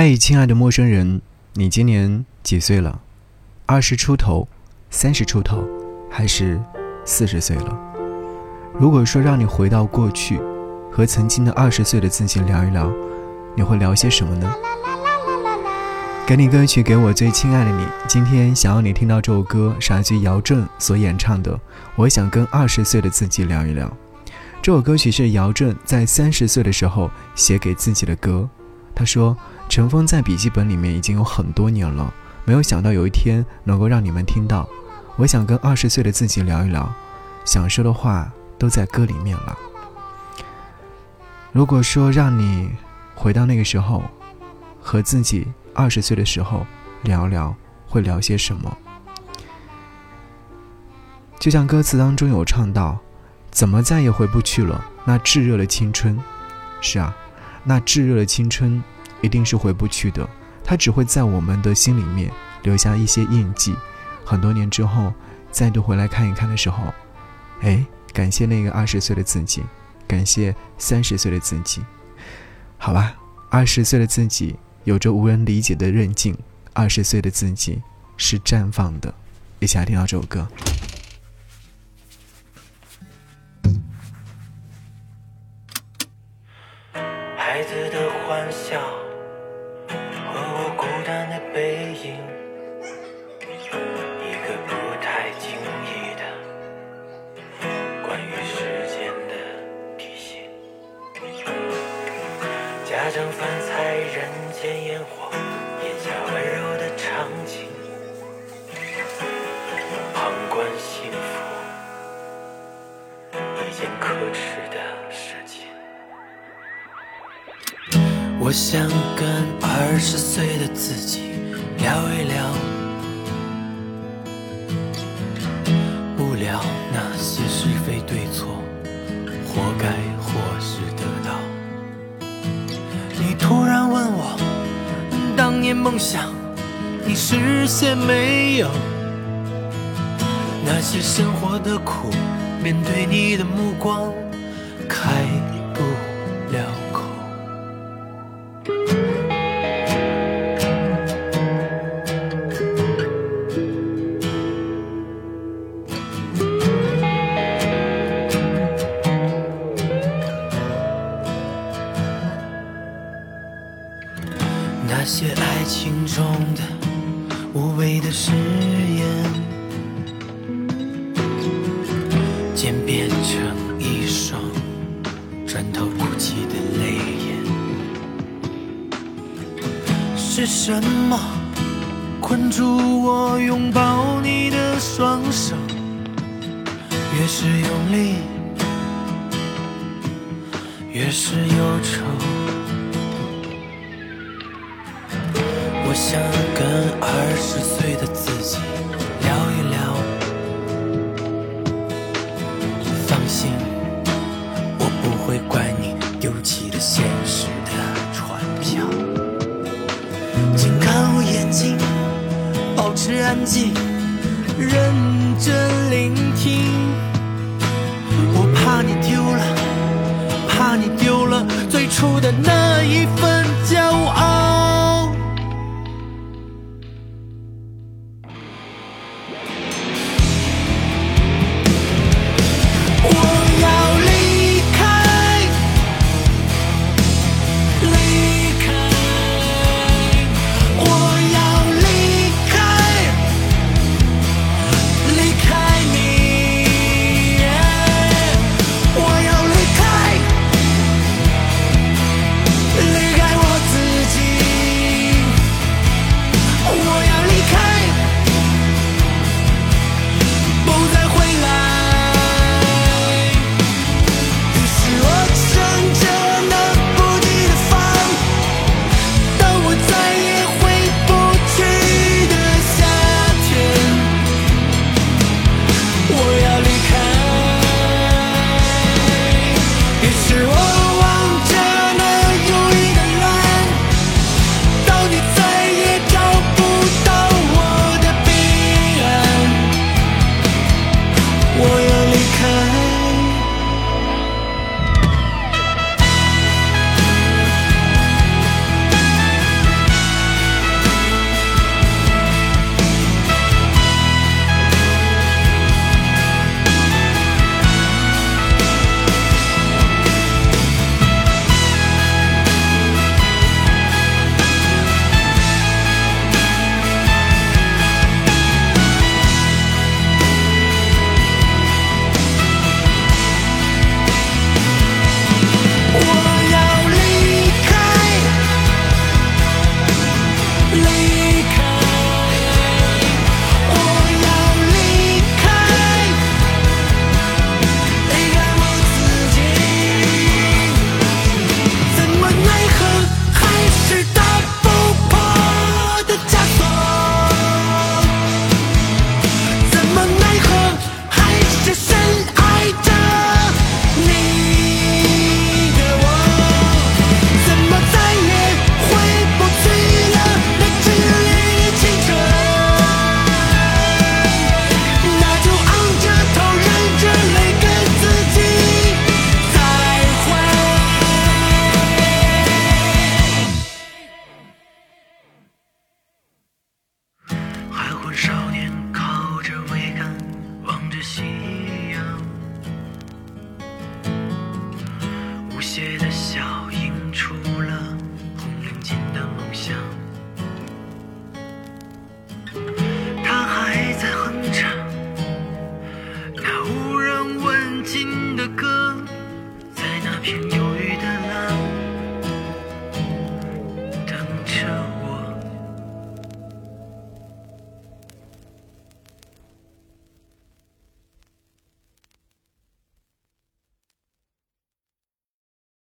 嗨，亲爱的陌生人，你今年几岁了？二十出头，三十出头，还是四十岁了？如果说让你回到过去，和曾经的二十岁的自己聊一聊，你会聊些什么呢？给你歌曲，给我最亲爱的你。今天想要你听到这首歌，是来自姚正所演唱的。我想跟二十岁的自己聊一聊。这首歌曲是姚正在三十岁的时候写给自己的歌。他说：“尘封在笔记本里面已经有很多年了，没有想到有一天能够让你们听到。我想跟二十岁的自己聊一聊，想说的话都在歌里面了。如果说让你回到那个时候，和自己。”二十岁的时候，聊聊会聊些什么？就像歌词当中有唱到：“怎么再也回不去了？那炙热的青春。”是啊，那炙热的青春一定是回不去的，它只会在我们的心里面留下一些印记。很多年之后，再度回来看一看的时候，哎，感谢那个二十岁的自己，感谢三十岁的自己。好吧，二十岁的自己。有着无人理解的韧劲，二十岁的自己是绽放的。一起来听到这首歌。的背影，一个不太经意的关于时间的提醒，家常饭菜人。间烟火，眼下温柔的场景，旁观幸福，一件可耻的我想跟二十岁的自己聊一聊，不聊那些是非对错，活该或是得到。你突然问我。当年梦想，你实现没有？那些生活的苦，面对你的目光，开中的无谓的誓言，渐变成一双转头不起的泪眼。是什么困住我拥抱你的双手？越是用力，越是忧愁。想跟二十岁的自己聊一聊。放心，我不会怪你丢弃了现实的船票。请看我眼睛，保持安静，认真聆听。我怕你丢了，怕你丢了最初的那一份骄傲。